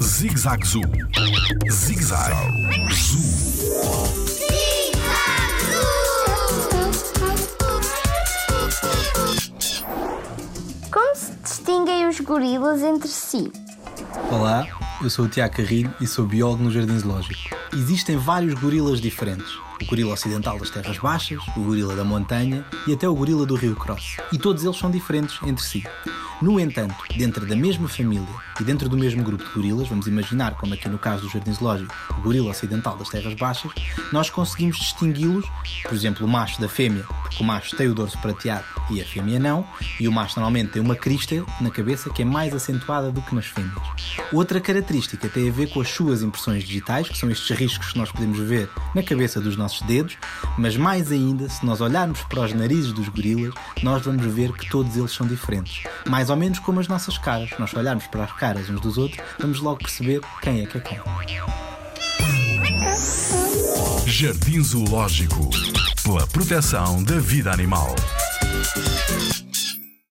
Zig Zag Zoo. Zig Zag Zoo. Como se distinguem os gorilas entre si? Olá, eu sou o Tiago Carrilho e sou biólogo no Jardim Zoológico. Existem vários gorilas diferentes. O gorila ocidental das terras baixas, o gorila da montanha e até o gorila do Rio Cross. E todos eles são diferentes entre si. No entanto, dentro da mesma família e dentro do mesmo grupo de gorilas, vamos imaginar, como aqui no caso do Jardim Zoológico, o gorila ocidental das terras baixas, nós conseguimos distingui-los, por exemplo, o macho da fêmea, porque o macho tem o dorso prateado e a fêmea não, e o macho normalmente tem uma crista na cabeça que é mais acentuada do que nas fêmeas. Outra característica tem a ver com as suas impressões digitais, que são estes riscos que nós podemos ver na cabeça dos nossos dedos, mas mais ainda, se nós olharmos para os narizes dos gorilas, nós vamos ver que todos eles são diferentes. Mais ou menos como as nossas caras. Nós se olharmos para as caras uns dos outros, vamos logo perceber quem é que é quem. Jardim Zoológico. Pela proteção da vida animal.